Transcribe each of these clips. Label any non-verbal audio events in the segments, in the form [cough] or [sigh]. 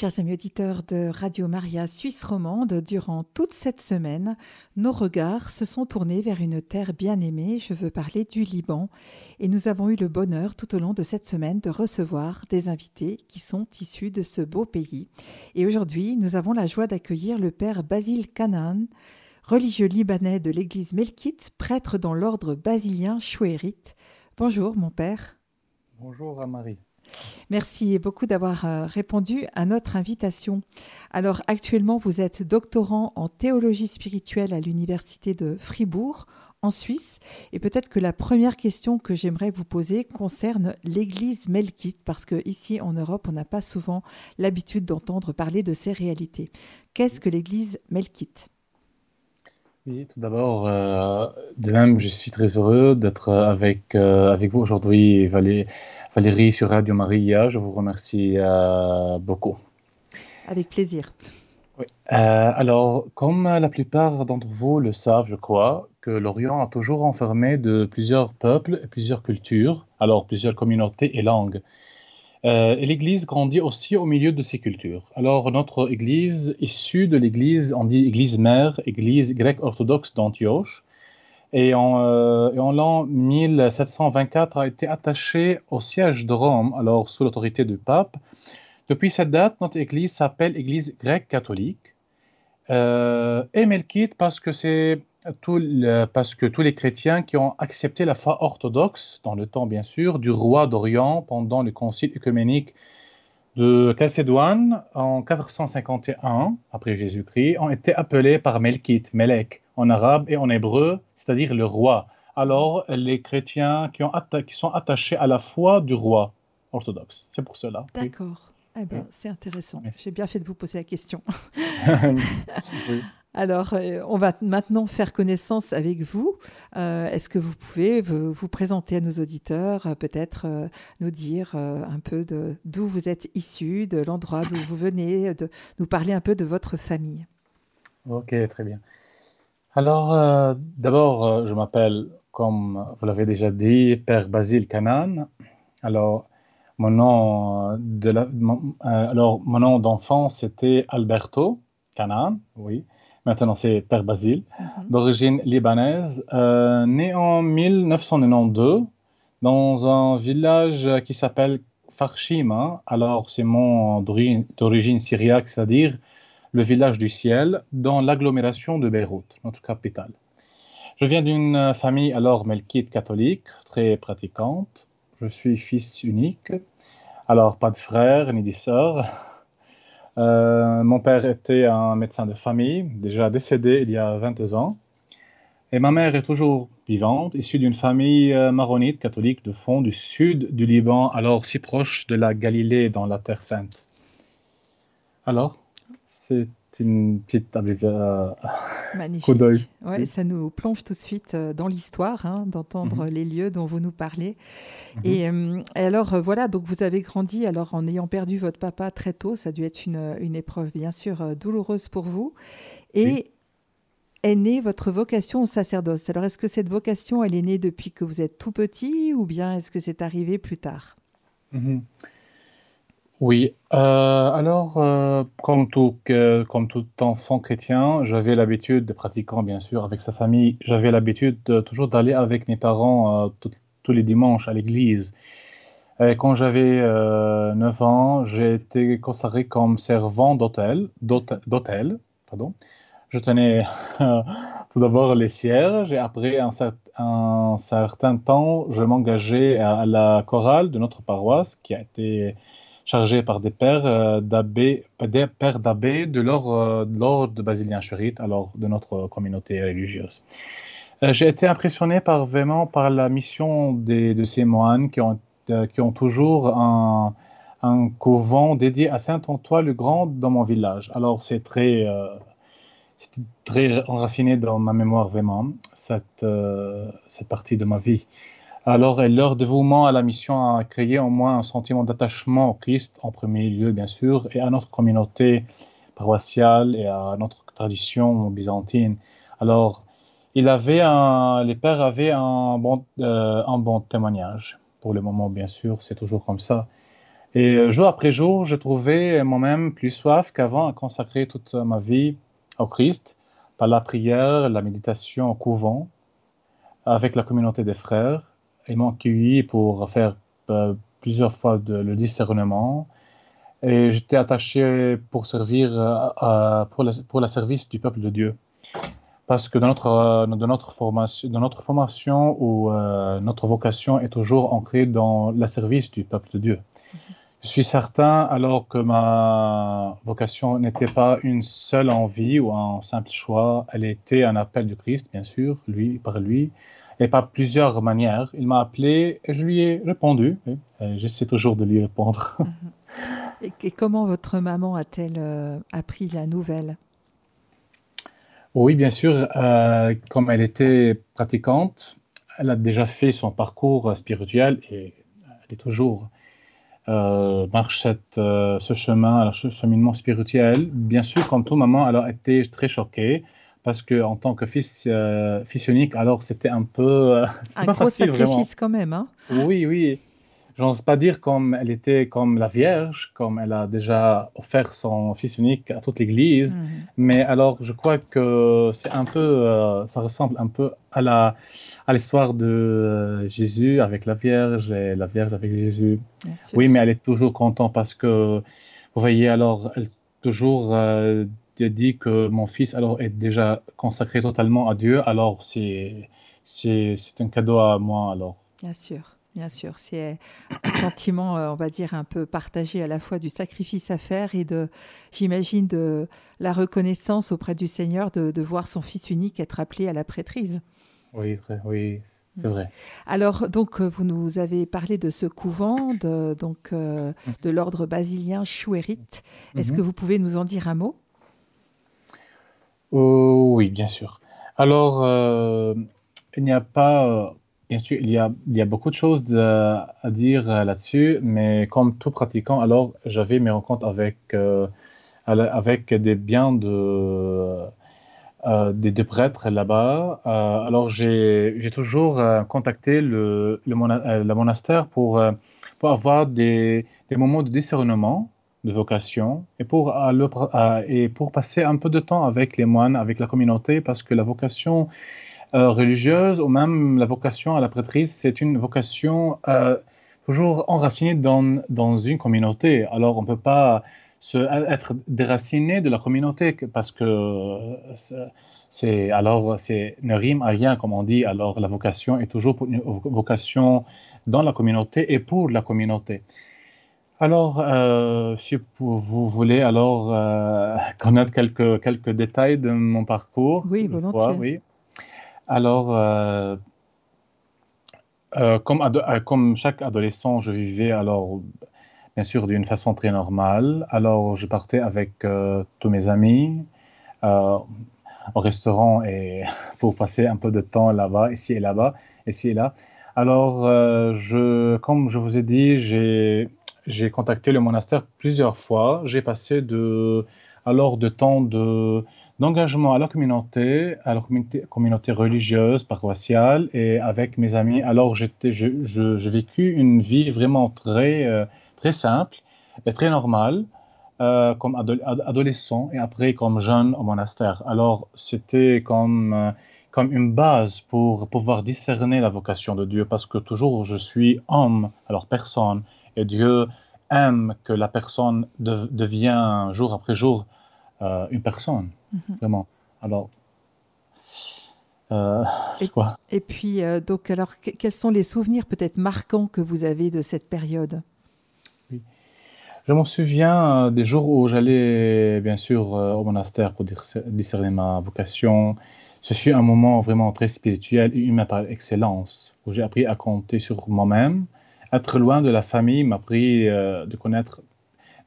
Chers amis auditeurs de Radio Maria Suisse romande, durant toute cette semaine, nos regards se sont tournés vers une terre bien aimée, je veux parler du Liban, et nous avons eu le bonheur tout au long de cette semaine de recevoir des invités qui sont issus de ce beau pays. Et aujourd'hui, nous avons la joie d'accueillir le père Basile Canaan, religieux libanais de l'église Melkite, prêtre dans l'ordre basilien chouérite. Bonjour mon père. Bonjour à Marie. Merci beaucoup d'avoir euh, répondu à notre invitation. Alors actuellement, vous êtes doctorant en théologie spirituelle à l'université de Fribourg, en Suisse. Et peut-être que la première question que j'aimerais vous poser concerne l'église melkite, parce qu'ici en Europe, on n'a pas souvent l'habitude d'entendre parler de ces réalités. Qu'est-ce que l'église melkite? Oui, tout d'abord, euh, de même, je suis très heureux d'être avec, euh, avec vous aujourd'hui, Valérie. Valérie sur Radio Maria. Je vous remercie euh, beaucoup. Avec plaisir. Oui. Euh, alors, comme la plupart d'entre vous le savent, je crois, que l'Orient a toujours enfermé de plusieurs peuples et plusieurs cultures, alors plusieurs communautés et langues. Euh, et l'Église grandit aussi au milieu de ces cultures. Alors, notre Église, issue de l'Église, on dit Église mère, Église grecque orthodoxe d'Antioche, et en, euh, l'an 1724 a été attaché au siège de Rome, alors sous l'autorité du pape. Depuis cette date, notre Église s'appelle Église grecque catholique. Euh, et melkite parce que tous les chrétiens qui ont accepté la foi orthodoxe, dans le temps bien sûr, du roi d'Orient pendant le concile œcuménique de Chalcédoine en 451 après Jésus-Christ, ont été appelés par Melkite, Melek, en arabe et en hébreu, c'est-à-dire le roi. Alors, les chrétiens qui, ont qui sont attachés à la foi du roi orthodoxe. C'est pour cela. D'accord. Eh ben, c'est intéressant. J'ai bien fait de vous poser la question. [laughs] oui. Alors, euh, on va maintenant faire connaissance avec vous. Euh, est-ce que vous pouvez vous, présenter à nos auditeurs, euh, peut-être nous dire un peu d'où vous êtes issu, de l'endroit d'où vous venez, de nous parler un peu de votre famille? Ok, très bien. Alors, euh, d'abord, euh, je m'appelle, comme vous l'avez déjà dit, Père Basile Canaan. Alors, mon nom de mon, euh, alors, mon nom d'enfance, c'était Alberto Canaan, oui. Maintenant, c'est Père Basile, mhm. d'origine libanaise, né en 1992 dans un village qui s'appelle Farshima. Alors, c'est mon d'origine syriaque, c'est-à-dire le village du ciel, dans l'agglomération de Beyrouth, notre capitale. Je viens d'une famille alors melkite catholique, très pratiquante. Je suis fils unique, alors pas de frères ni de sœurs. Euh, mon père était un médecin de famille, déjà décédé il y a 22 ans. Et ma mère est toujours vivante, issue d'une famille euh, maronite catholique de fond du sud du Liban, alors si proche de la Galilée dans la Terre Sainte. Alors c'est une petite euh, coup d'œil. Ouais, Ça nous plonge tout de suite euh, dans l'histoire, hein, d'entendre mhm. les lieux dont vous nous parlez. Mhm. Euh, et, alors, voilà, donc vous avez grandi alors en ayant perdu votre papa très tôt. Ça a dû être une, une épreuve, bien sûr, douloureuse pour vous. Et est née votre vocation au sacerdoce. Alors, est-ce que cette vocation, elle est née depuis que vous êtes tout petit ou bien est-ce que c'est arrivé plus tard? Mhm. Oui, euh, alors, euh, comme tout, enfant chrétien, j'avais l'habitude, de pratiquant bien sûr avec sa famille, j'avais l'habitude toujours d'aller avec mes parents euh, tous les dimanches à l'église. Quand j'avais 9 ans, j'ai été consacré comme servant d'hôtel. Je tenais [laughs] tout d'abord les cierges et après un certain temps, je m'engageais à la chorale de notre paroisse qui a été chargés par des pères euh, d'abbés, des pères d'abbés de l'ordre basilien chérite, alors de notre communauté religieuse. Euh, j'ai été impressionné par vraiment par la mission de ces moines qui ont, euh, toujours un, un couvent dédié à Saint Antoine le Grand dans mon village. Alors c'est très, très enraciné dans ma mémoire vraiment cette, cette partie de ma vie. Alors, leur dévouement à la mission a créé au moins un sentiment d'attachement au Christ en premier lieu, bien sûr, et à notre communauté paroissiale et à notre tradition byzantine. Alors, il avait un, les pères avaient un bon, euh, un bon témoignage. Pour le moment, bien sûr, c'est toujours comme ça. Et euh, jour après jour, je trouvais moi-même plus soif qu'avant à consacrer toute ma vie au Christ par la prière, la méditation au couvent, avec la communauté des frères. Ils m'ont accueilli pour faire euh, plusieurs fois le discernement. Et j'étais attaché pour servir euh, pour, le service du peuple de Dieu parce que dans notre, dans notre, formation, dans notre formation ou notre vocation est toujours ancrée dans le service du peuple de Dieu. Je suis certain alors que ma vocation n'était pas une seule envie ou un simple choix, elle était un appel du Christ, bien sûr, lui par lui, et par plusieurs manières. Il m'a appelé et je lui ai répondu. J'essaie toujours de lui répondre. [laughs] Et, comment votre maman a-t-elle euh, appris la nouvelle? Oui, bien sûr, euh, comme elle était pratiquante, elle a déjà fait son parcours spirituel et elle est toujours euh, marche cette, euh, ce chemin, ce cheminement spirituel. Bien sûr, comme tout maman, elle a été très choquée parce que en tant que fils, euh, fils unique, alors c'était un peu, [laughs] un pas gros sacrifice quand même, hein. Oui, oui. J'ose pas dire comme elle était comme la Vierge, comme elle a déjà offert son fils unique à toute l'Église, mhm. mais alors je crois que c'est un peu, euh, ça ressemble un peu à la à l'histoire de euh, Jésus avec la Vierge et la Vierge avec Jésus. Oui, mais elle est toujours contente parce que vous voyez alors elle toujours euh, dit que mon fils alors est déjà consacré totalement à Dieu, alors c'est c'est un cadeau à moi alors. Bien sûr. Bien sûr, c'est un sentiment, euh, on va dire, un peu partagé à la fois du sacrifice à faire et de, j'imagine, de la reconnaissance auprès du Seigneur de, voir son Fils unique être appelé à la prêtrise. Oui, oui, c'est vrai. Alors, donc, euh, vous nous avez parlé de ce couvent, de, donc, euh, de l'ordre basilien chouérite. Est-ce mhm. que vous pouvez nous en dire un mot? Oh, Oui, bien sûr. Alors, il n'y a pas Bien sûr, il y a, il y a beaucoup de choses à dire euh, là-dessus, mais comme tout pratiquant, alors j'avais mes rencontres avec, euh, avec des biens de, euh, des, prêtres là-bas. alors j'ai toujours contacté le, le, monastère pour, pour avoir des, des, moments de discernement de vocation et pour, et pour passer un peu de temps avec les moines, avec la communauté, parce que la vocation euh, religieuse ou même la vocation à la prêtrise, c'est une vocation euh, toujours enracinée dans, dans une communauté. Alors on ne peut pas se, être déraciné de la communauté parce que c'est alors c'est ne rime à rien comme on dit. Alors la vocation est toujours une vocation dans la communauté et pour la communauté. Alors, euh, si vous voulez alors [laughs] connaître quelques, quelques détails de mon parcours, oui, volontiers. oui. Alors, euh, euh, comme, euh, comme, chaque adolescent, je vivais alors, bien sûr, d'une façon très normale. Alors, je partais avec tous mes amis au restaurant et [laughs] pour passer un peu de temps là-bas, ici et là-bas, ici et là. Alors, je, comme je vous ai dit, j'ai contacté le monastère plusieurs fois. J'ai passé de, alors de temps de d'engagement à la communauté, à la communauté, religieuse, paroissiale et avec mes amis. Alors, j'ai vécu une vie vraiment très, euh, simple et très normale euh, comme adolescent et après comme jeune au monastère. Alors, c'était euh, comme une base pour pouvoir discerner la vocation de Dieu parce que toujours je suis homme, alors personne, et Dieu aime que la personne devienne jour après jour euh, une personne, mhm. vraiment. Alors, euh, et, quoi? et puis, euh, donc, alors, quels sont les souvenirs peut-être marquants que vous avez de cette période? Oui. Je m'en souviens des jours où j'allais, bien sûr, au monastère pour discerner ma vocation. Ce fut un moment vraiment très spirituel et humain par excellence, où j'ai appris à compter sur moi-même. Être loin de la famille m'a appris de connaître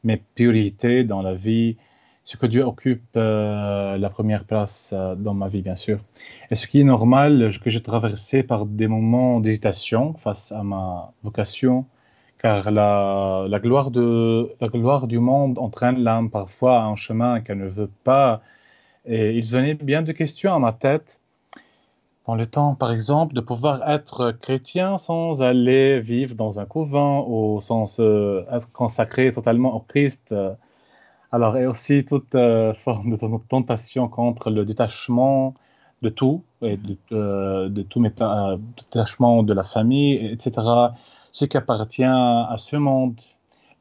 mes priorités dans la vie, ce que Dieu occupe euh, la première place euh, dans ma vie, bien sûr. Et ce qui est normal, que j'ai traversé par des moments d'hésitation face à ma vocation, car la, gloire la gloire du monde entraîne l'âme parfois à un chemin qu'elle ne veut pas. Et il venait bien de questions à ma tête. Dans le temps, par exemple, de pouvoir être chrétien sans aller vivre dans un couvent ou sans être consacré totalement au Christ. Alors, et aussi toute euh, forme de tentation contre le détachement de tout, et de, euh, de tout euh, détachement de la famille, etc. Ce qui appartient à ce monde,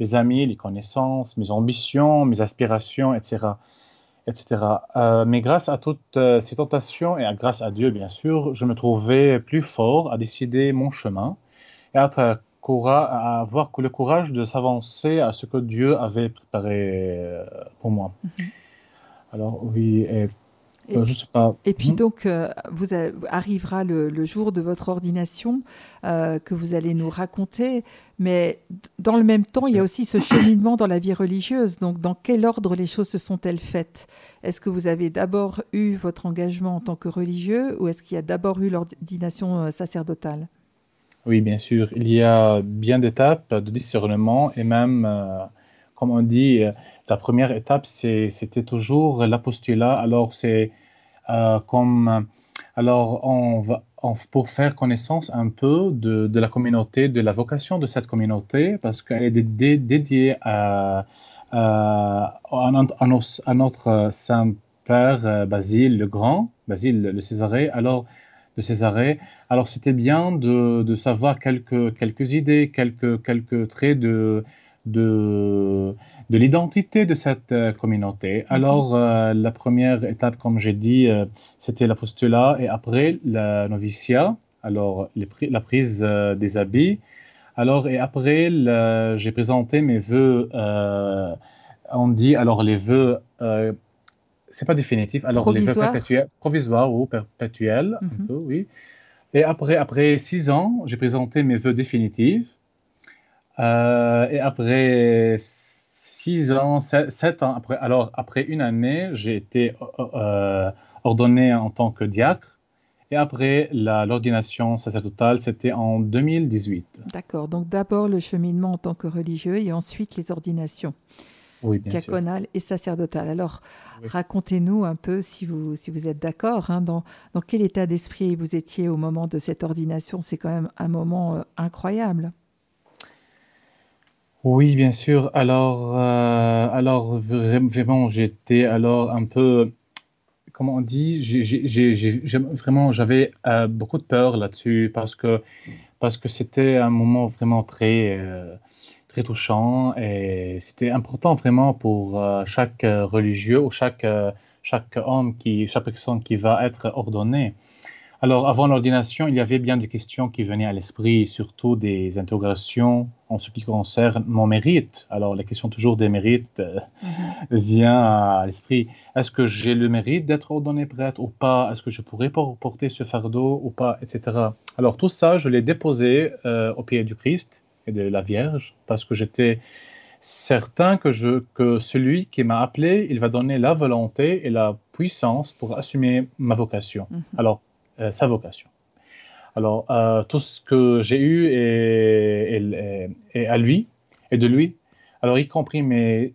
les amis, les connaissances, mes ambitions, mes aspirations, etc etc. Euh, mais grâce à toutes euh, ces tentations et grâce à Dieu, bien sûr, je me trouvais plus fort à décider mon chemin et à, à avoir le courage de s'avancer à ce que Dieu avait préparé euh, pour moi. Mhm. Alors oui, et et, euh, sais pas. Et puis hmm. donc, euh, vous arrivera le, jour de votre ordination euh, que vous allez nous raconter, mais dans le même temps, il y a aussi ce cheminement dans la vie religieuse. Donc, dans quel ordre les choses se sont-elles faites? Est-ce que vous avez d'abord eu votre engagement en tant que religieux ou est-ce qu'il y a d'abord eu l'ordination sacerdotale? Oui, bien sûr. Il y a bien d'étapes de discernement et même comme on dit, la première étape, c'était toujours l'apostolat. Alors, c'est comme. Alors, pour faire connaissance un peu de, la communauté, de la vocation de cette communauté, parce qu'elle est dédiée à, notre Saint-Père euh, Basile le Grand, Basile le Césarée. Alors, de Césarée. Alors, c'était bien de, savoir quelques, idées, quelques, quelques traits de, de l'identité de cette euh, communauté. Mhm. Alors, euh, la première étape, comme j'ai dit, euh, c'était l'apostolat et après la noviciat, alors la prise des habits. Alors, et après, j'ai présenté mes vœux, on dit, alors les vœux, c'est pas définitif, alors les vœux perpétuels, provisoires ou perpétuels, un mhm. peu, oui. Et après, après six ans, j'ai présenté mes vœux définitifs. Et après six ans, sept, ans après, alors après une année, j'ai été euh, euh, ordonné en tant que diacre. Et après l'ordination sacerdotale, c'était en 2018. D'accord. Donc d'abord le cheminement en tant que religieux et ensuite les ordinations oui, diaconales et sacerdotales. Alors racontez-nous un peu, si vous, si vous êtes d'accord, hein, dans, dans, quel état d'esprit vous étiez au moment de cette ordination. C'est quand même un moment incroyable. Oui, bien sûr. Alors, euh, alors vraiment, j'étais alors un peu, comment on dit, vraiment, j'avais euh, beaucoup de peur là-dessus parce que parce que c'était un moment vraiment très euh, très touchant et c'était important vraiment pour chaque religieux ou chaque chaque homme qui chaque personne qui va être ordonnée. Alors, avant l'ordination, il y avait bien des questions qui venaient à l'esprit, surtout des interrogations en ce qui concerne mon mérite. Alors, la question toujours des mérites euh, mhm. vient à l'esprit. Est-ce que j'ai le mérite d'être ordonné prêtre ou pas? Est-ce que je pourrais porter ce fardeau ou pas Etc. Alors, tout ça, je l'ai déposé euh, au pied du Christ et de la Vierge parce que j'étais certain que, je, que celui qui m'a appelé, il va donner la volonté et la puissance pour assumer ma vocation. Mhm. Alors, sa vocation. Alors, euh, tout ce que j'ai eu est, à lui et de lui. Alors, y compris mes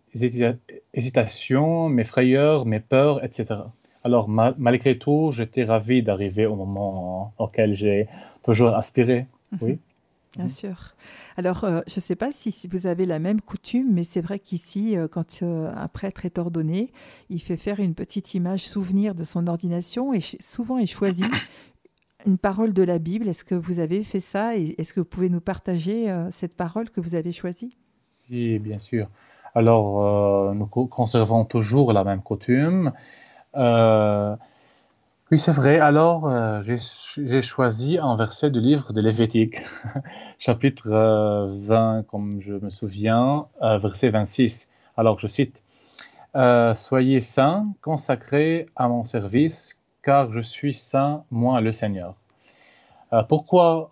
hésitations, mes frayeurs, mes peurs, etc. Alors, malgré tout, j'étais ravi d'arriver au moment auquel j'ai toujours aspiré. Mhm. Oui. Bien sûr. Alors, euh, je ne sais pas si, vous avez la même coutume, mais c'est vrai qu'ici, euh, quand euh, un prêtre est ordonné, il fait faire une petite image souvenir de son ordination et souvent il choisit une parole de la Bible. Est-ce que vous avez fait ça et est-ce que vous pouvez nous partager cette parole que vous avez choisie? Oui, bien sûr. Alors, nous conservons toujours la même coutume. Oui, c'est vrai. Alors, euh, j'ai choisi un verset du livre de Lévitique, [laughs] chapitre 20, euh, comme je me souviens, euh, verset 26. Alors, je cite, Soyez saints, consacrés à mon service, car je suis saint, moi le Seigneur. pourquoi,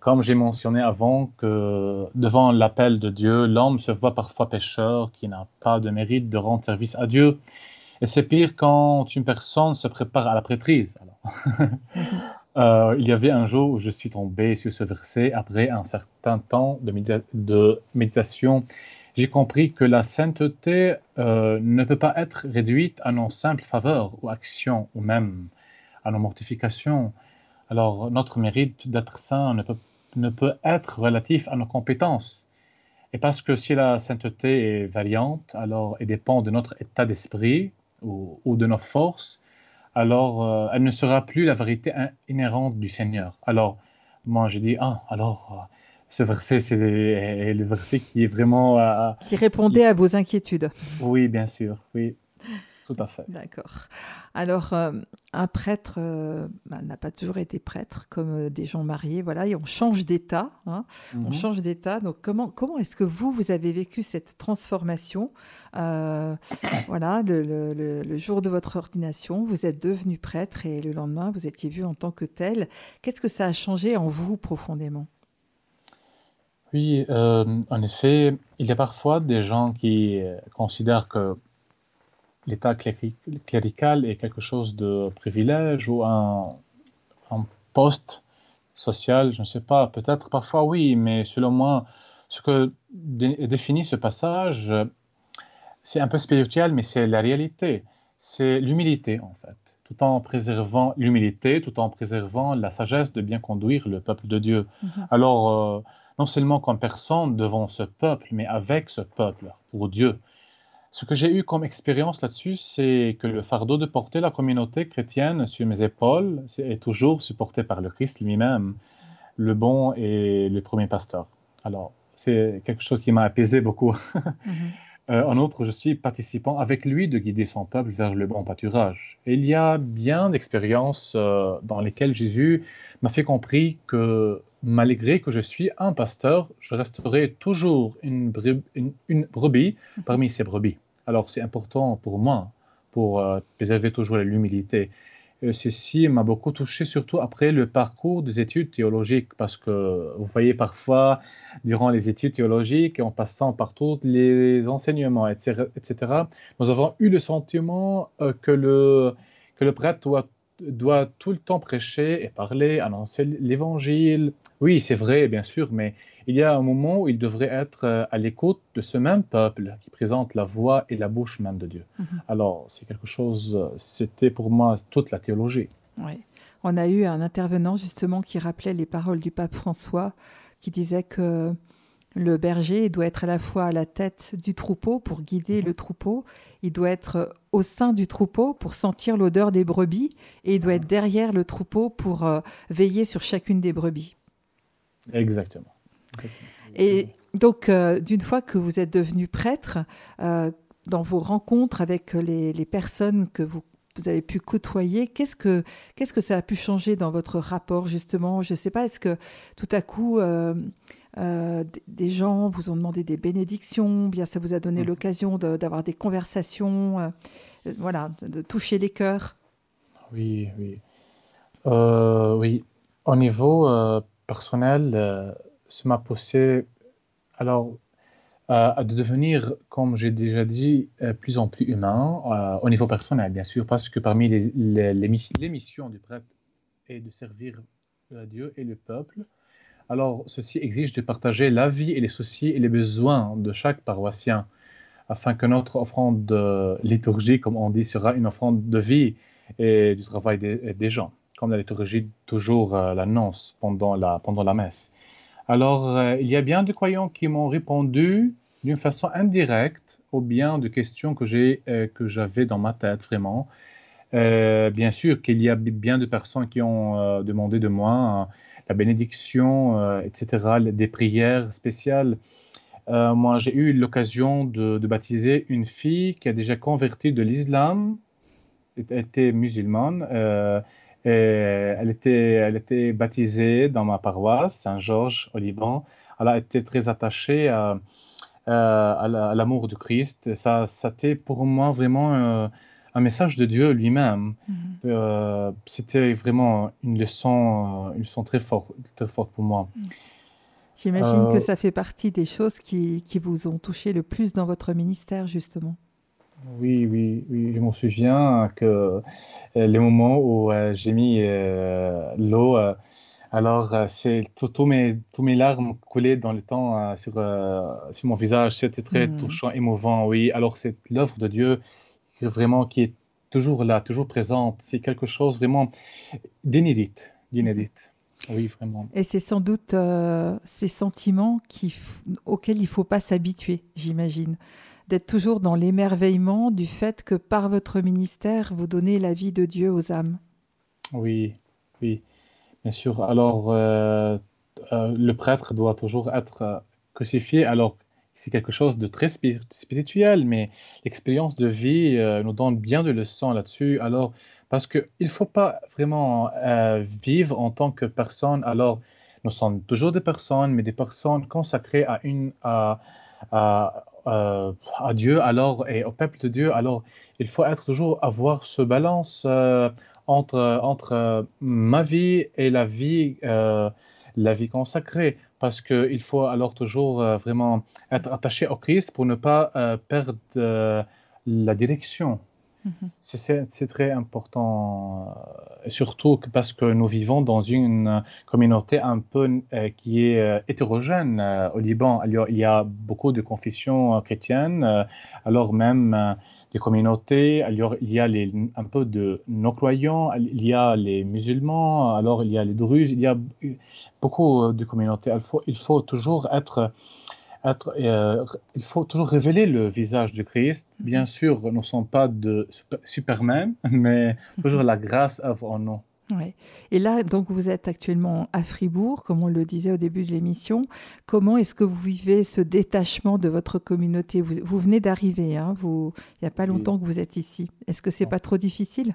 comme j'ai mentionné avant, que devant l'appel de Dieu, l'homme se voit parfois pécheur, qui n'a pas de mérite de rendre service à Dieu et c'est pire quand une personne se prépare à la prêtrise. [laughs] Euh, il y avait un jour où je suis tombé sur ce verset après un certain temps de, méditation. J'ai compris que la sainteté euh, ne peut pas être réduite à nos simples faveurs ou actions ou même à nos mortifications. Alors, notre mérite d'être saint ne peut, ne peut être relatif à nos compétences. Et parce que si la sainteté est variante, alors elle dépend de notre état d'esprit ou, de nos forces, alors euh, elle ne sera plus la vérité inhérente du Seigneur. Alors, moi, je dis, ah, alors, euh, ce verset, c'est le verset qui est vraiment... Euh, qui répondait à vos inquiétudes. Oui, bien sûr, oui. Tout à fait. D'accord. Alors, euh, un prêtre bah, n'a pas toujours été prêtre, comme des gens mariés, voilà, et on change d'état. Hein. On mhm. change d'état. Donc, comment, comment est-ce que vous, vous avez vécu cette transformation Voilà, le, le, jour de votre ordination, vous êtes devenu prêtre et le lendemain, vous étiez vu en tant que tel. Qu'est-ce que ça a changé en vous profondément? Oui, euh, en effet, il y a parfois des gens qui euh, considèrent que l'état clérical est quelque chose de privilège ou un, poste social, je ne sais pas, peut-être parfois oui, mais selon moi, ce que définit ce passage, c'est un peu spirituel, mais c'est la réalité, c'est l'humilité en fait, tout en préservant l'humilité, tout en préservant la sagesse de bien conduire le peuple de Dieu. Mm-hmm. Alors, euh, non seulement comme personne devant ce peuple, mais avec ce peuple, pour Dieu. Ce que j'ai eu comme expérience là-dessus, c'est que le fardeau de porter la communauté chrétienne sur mes épaules est toujours supporté par le Christ lui-même, le bon et le premier pasteur. Alors, c'est quelque chose qui m'a apaisé beaucoup. [laughs] Mhm. Euh, en outre, je suis participant avec lui de guider son peuple vers le bon pâturage. Et il y a bien d'expériences euh, dans lesquelles Jésus m'a fait comprendre que malgré que je suis un pasteur, je resterai toujours une, brebis, parmi ces brebis. Alors c'est important pour moi, pour euh, préserver toujours l'humilité. Euh, ceci m'a beaucoup touché, surtout après le parcours des études théologiques, parce que vous voyez parfois, durant les études théologiques, en passant par tous les enseignements, etc., nous avons eu le sentiment euh, que, le, que le prêtre doit doit tout le temps prêcher et parler, annoncer l'évangile. Oui, c'est vrai, bien sûr, mais il y a un moment où il devrait être euh, à l'écoute de ce même peuple qui présente la voix et la bouche même de Dieu. Mhm. Alors, c'est quelque chose, c'était pour moi toute la théologie. Oui. On a eu un intervenant justement qui rappelait les paroles du pape François, qui disait que le berger doit être à la fois à la tête du troupeau pour guider le troupeau, il doit être au sein du troupeau pour sentir l'odeur des brebis, et il doit être derrière le troupeau pour euh, veiller sur chacune des brebis. Exactement. Et donc, euh, d'une fois que vous êtes devenu prêtre, euh, dans vos rencontres avec les, personnes que vous vous avez pu côtoyer. Qu'est-ce que, qu'est-ce que ça a pu changer dans votre rapport, justement? Je ne sais pas, est-ce que tout à coup, euh, des gens vous ont demandé des bénédictions, bien ça vous a donné mmh. l'occasion d'avoir des conversations, euh, euh, voilà, de, toucher les cœurs. Oui, oui. oui, au niveau personnel, ça m'a poussé alors à devenir, comme j'ai déjà dit, plus en plus humain au niveau personnel, bien sûr, parce que parmi les, les, les missions du prêtre est de servir Dieu et le peuple. Alors, ceci exige de partager la vie et les soucis et les besoins de chaque paroissien, afin que notre offrande de liturgie, comme on dit, sera une offrande de vie et du travail des, gens, comme la liturgie toujours euh, l'annonce pendant la, pendant la messe. Alors, euh, il y a bien de croyants qui m'ont répondu d'une façon indirecte aux bien de questions que j'ai euh, que j'avais dans ma tête vraiment. bien sûr qu'il y a bien de personnes qui ont demandé de moi la bénédiction, euh, etc., des prières spéciales. Euh, moi, j'ai eu l'occasion de, baptiser une fille qui a déjà converti de l'islam, était musulmane. Euh, et elle, était, elle était baptisée dans ma paroisse, Saint-Georges, au Liban. Elle a été très attachée à, l'amour du Christ. Ça, ça a pour moi vraiment un message de Dieu lui-même. Mhm. Euh, c'était vraiment une leçon, euh, une leçon très, forte, très forte pour moi. Mhm. J'imagine que euh, ça fait partie des choses qui, qui, vous ont touché le plus dans votre ministère, justement. Oui, oui, oui. Je m'en souviens que les moments où j'ai mis l'eau, alors c'est tous mes, tous mes larmes coulaient dans le temps sur, sur mon visage. C'était très mhm. touchant, émouvant, oui. Alors c'est l'œuvre de Dieu vraiment qui est toujours là, toujours présente. C'est quelque chose vraiment d'inédit, d'inédit. Oui, vraiment. Et c'est sans doute euh, ces sentiments qui, auxquels il ne faut pas s'habituer, j'imagine. D'être toujours dans l'émerveillement du fait que par votre ministère, vous donnez la vie de Dieu aux âmes. Oui, oui, bien sûr. Alors, euh, euh, le prêtre doit toujours être crucifié. Alors, c'est quelque chose de très spirituel, mais l'expérience de vie nous donne bien de leçons là-dessus. Alors, parce qu'il ne faut pas vraiment euh, vivre en tant que personne. Alors, nous sommes toujours des personnes, mais des personnes consacrées à, euh, Dieu alors, et au peuple de Dieu. Alors, il faut toujours avoir ce balance euh, entre, entre ma vie et la vie, la vie consacrée. Parce qu'il faut alors toujours vraiment être attaché au Christ pour ne pas perdre la direction. Mhm. C'est très important, euh, surtout parce que nous vivons dans une communauté un peu euh, qui est euh, hétérogène au Liban. il y a beaucoup de confessions chrétiennes, alors même des communautés, alors il y a les, un peu de non-croyants, il y a les musulmans, alors il y a les druzes, il y a beaucoup de communautés. Il faut, il faut toujours être euh, il faut toujours révéler le visage du Christ. Mhm. Bien sûr, nous ne sommes pas de Superman, [laughs] mais toujours la grâce œuvre en nous. Ouais. Et là, donc, vous êtes actuellement à Fribourg, comme on le disait au début de l'émission. Comment est-ce que vous vivez ce détachement de votre communauté? Vous, venez d'arriver, hein, vous, il n'y a pas longtemps que vous êtes ici. Est-ce que c'est pas trop difficile?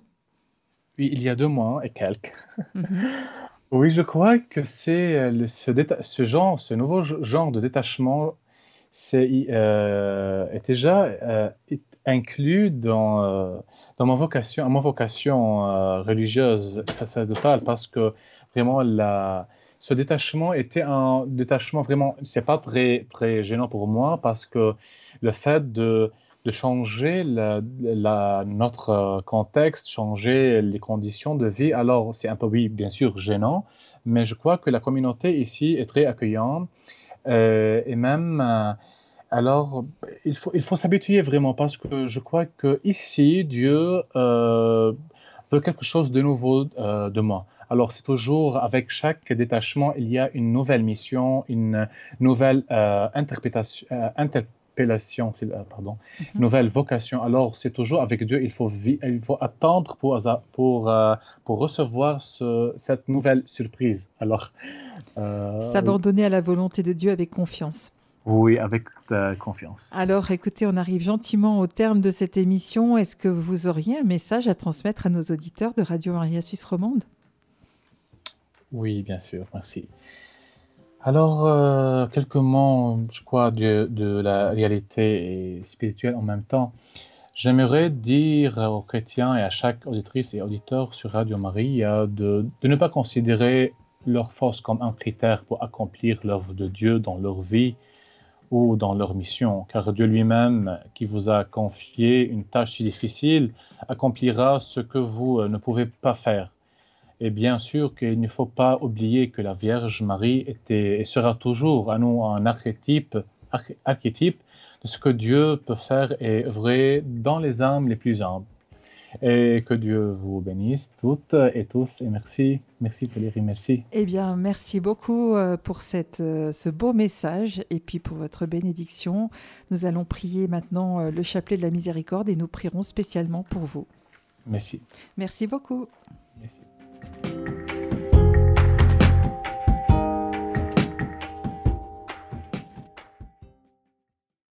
Oui, il y a deux mois et quelques. Mhm. [laughs] Oui, je crois que c'est euh, ce, ce genre, ce nouveau genre de détachement, euh, est déjà euh, inclus dans, dans ma vocation, ma vocation religieuse sacerdotale, parce que vraiment la, ce détachement était un détachement vraiment, c'est pas très très gênant pour moi parce que le fait de de changer la, notre euh, contexte, changer les conditions de vie. Alors, c'est un peu, oui, bien sûr, gênant, mais je crois que la communauté ici est très accueillante. Euh, et même, euh, alors, il faut, il faut s'habituer vraiment parce que je crois que ici, Dieu veut quelque chose de nouveau de moi. Alors, c'est toujours avec chaque détachement, il y a une nouvelle mission, une nouvelle interprétation, appellation, euh, pardon, mhm. nouvelle vocation. Alors, c'est toujours avec Dieu, il faut, il faut attendre pour, pour, euh, pour recevoir ce, cette nouvelle surprise. Alors, euh, s'abandonner à la volonté de Dieu avec confiance. Oui, avec confiance. Alors, écoutez, on arrive gentiment au terme de cette émission. Est-ce que vous auriez un message à transmettre à nos auditeurs de Radio Maria Suisse Romande? Oui, bien sûr, merci. Alors, euh, quelques mots, je crois, de, la réalité spirituelle en même temps. J'aimerais dire aux chrétiens et à chaque auditrice et auditeur sur Radio Maria de, de ne pas considérer leur force comme un critère pour accomplir l'œuvre de Dieu dans leur vie ou dans leur mission, car Dieu lui-même, qui vous a confié une tâche si difficile, accomplira ce que vous euh, ne pouvez pas faire. Et bien sûr qu'il ne faut pas oublier que la Vierge Marie était et sera toujours à nous un archétype, archétype de ce que Dieu peut faire et œuvrer dans les âmes les plus humbles. Et que Dieu vous bénisse toutes et tous. Et merci. Merci Valérie, merci. Eh bien, merci beaucoup euh, pour cette, euh, ce beau message et puis pour votre bénédiction. Nous allons prier maintenant euh, le chapelet de la miséricorde et nous prierons spécialement pour vous. Merci. Merci beaucoup. Merci. thank you